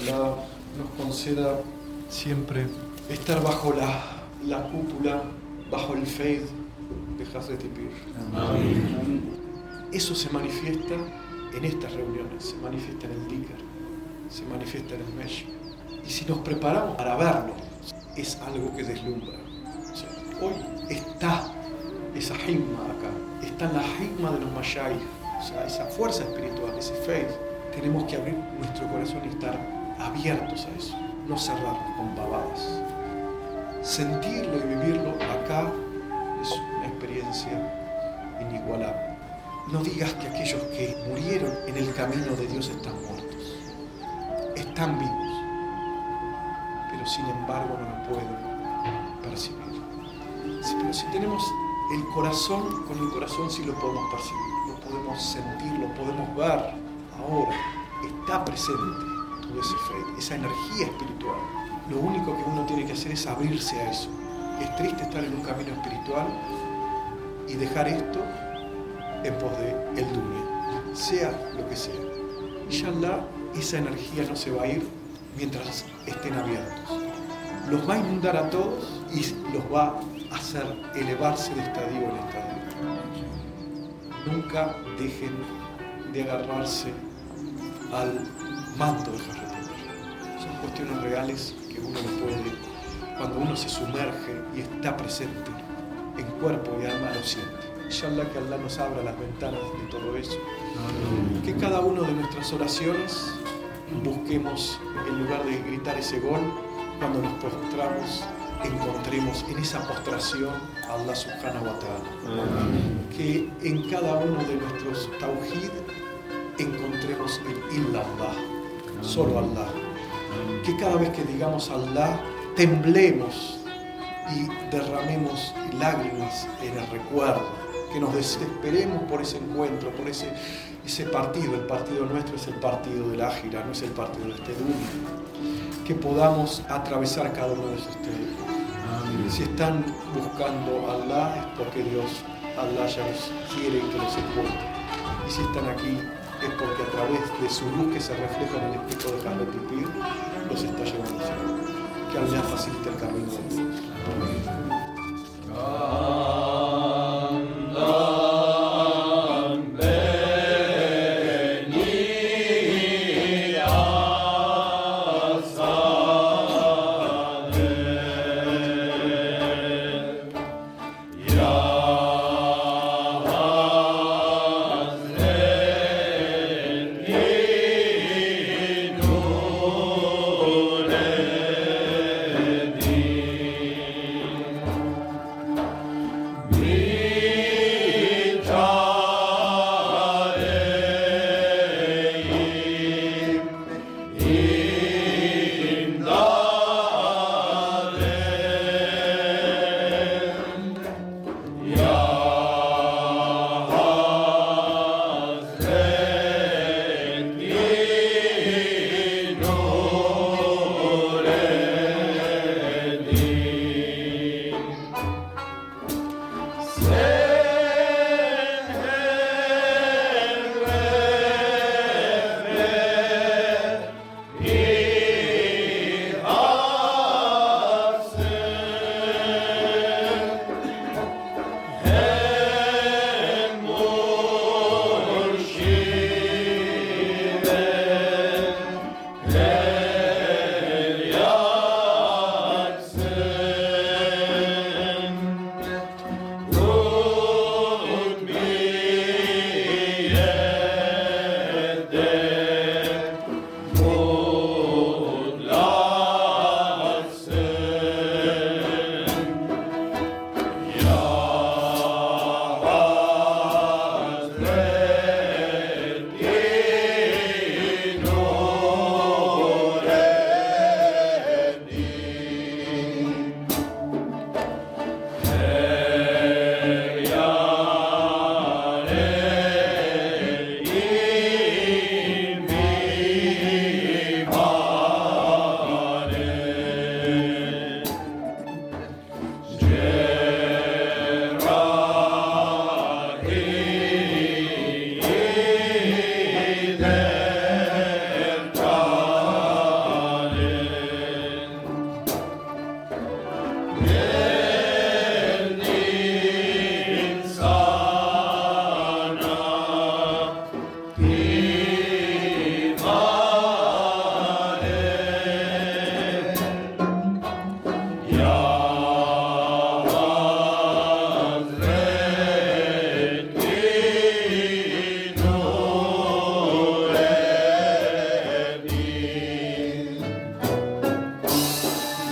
Allah nos conceda siempre estar bajo la, la cúpula, bajo el Feid de Hazret. Eso se manifiesta en estas reuniones, se manifiesta en el Dikar, se manifiesta en el Mesh. Y si nos preparamos para verlo, es algo que deslumbra. hoy está esa himma acá, está la himma de los Mayay, o sea, esa fuerza espiritual, ese faith. Tenemos que abrir nuestro corazón y estar abiertos a eso, no cerrarnos con babadas. Sentirlo y vivirlo acá es una experiencia inigualable. No digas que aquellos que murieron en el camino de Dios están muertos. Están vivos. Pero sin embargo no lo pueden percibir. pero si tenemos el corazón, con el corazón sí lo podemos percibir, lo podemos sentir, lo podemos ver ahora. Está presente todo ese fe, esa energía espiritual. Lo único que uno tiene que hacer es abrirse a eso. Es triste estar en un camino espiritual y dejar esto en pos de el dunya, sea lo que sea. Inshallah, esa energía no se va a ir mientras estén abiertos. Los va a inundar a todos y los va a hacer elevarse de estadio en estadio. Nunca dejen de agarrarse al manto de Son cuestiones reales que uno no puede, cuando uno se sumerge y está presente en cuerpo y alma, lo siente. Inshallah que Allah nos abra las ventanas de todo eso. Que cada uno de nuestras oraciones busquemos, en lugar de gritar ese gol, cuando nos postramos, encontremos en esa postración a Allah subhanahu wa ta'ala. Que en cada uno de nuestros tawhid encontremos el illallah, solo Allah. Que cada vez que digamos Allah, temblemos y derramemos lágrimas en el recuerdo que nos desesperemos por ese encuentro, por ese, ese partido. El partido nuestro es el partido de la Ágira, no es el partido de este mundo. Que podamos atravesar cada uno de esos temas. Si están buscando Allah es porque Dios, Allah ya los quiere que los encuentre. Y si están aquí es porque a través de su luz que se refleja en el espejo de Hamlet Pipir, los está llevando a Que Allah facilite el camino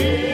yeah.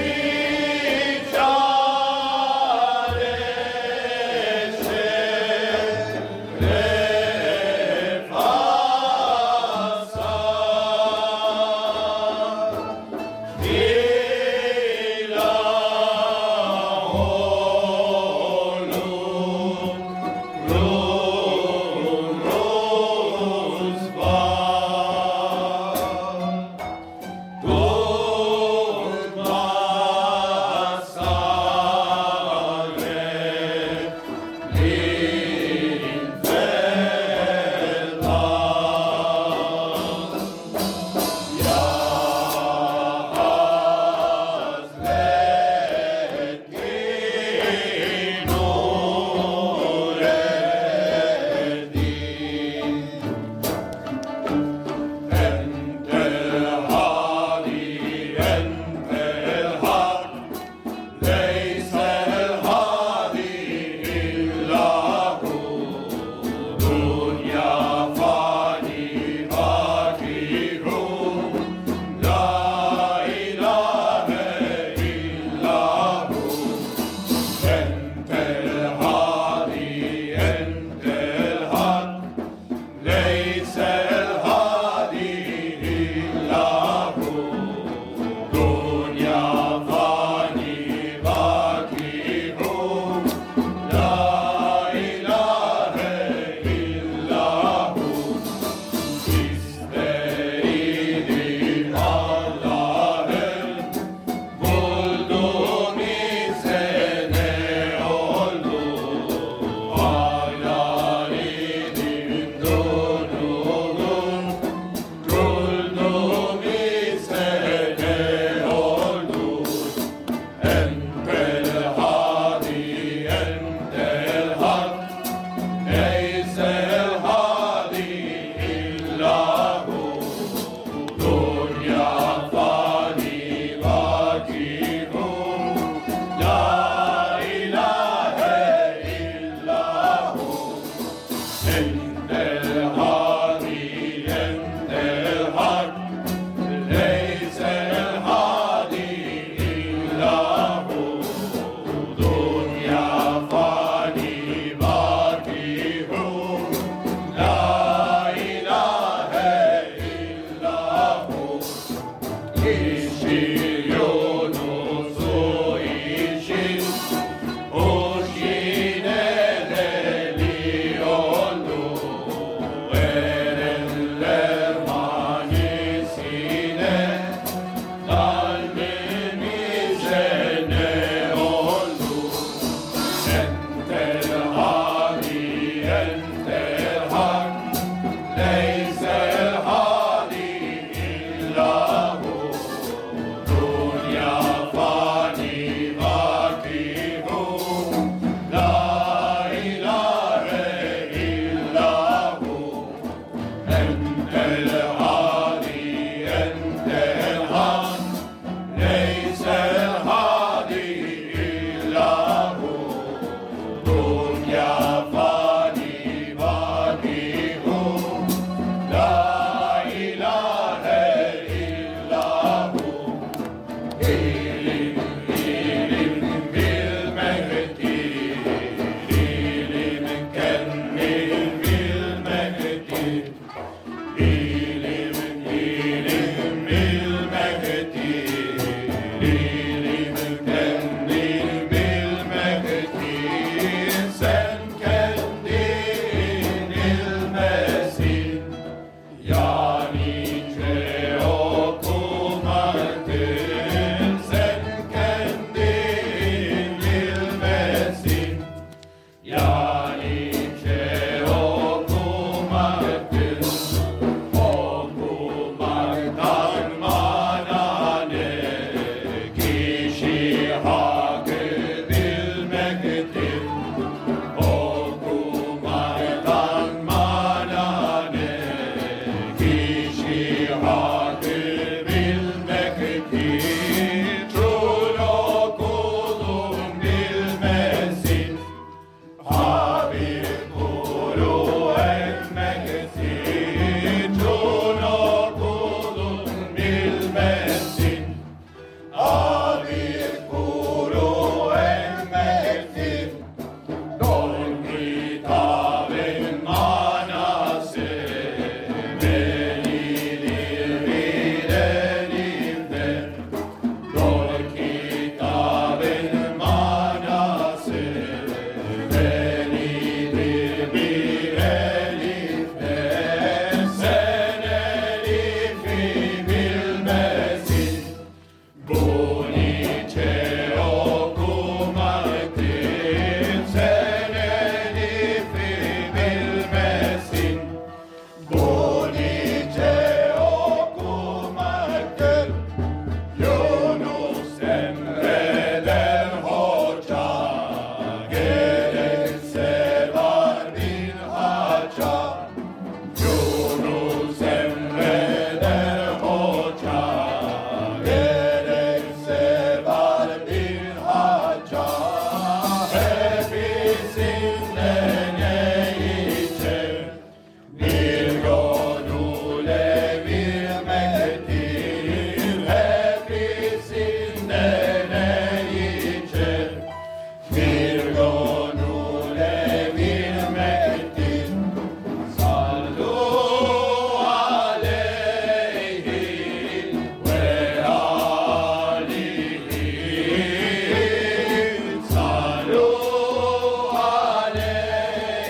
Lord.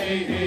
hey, hey.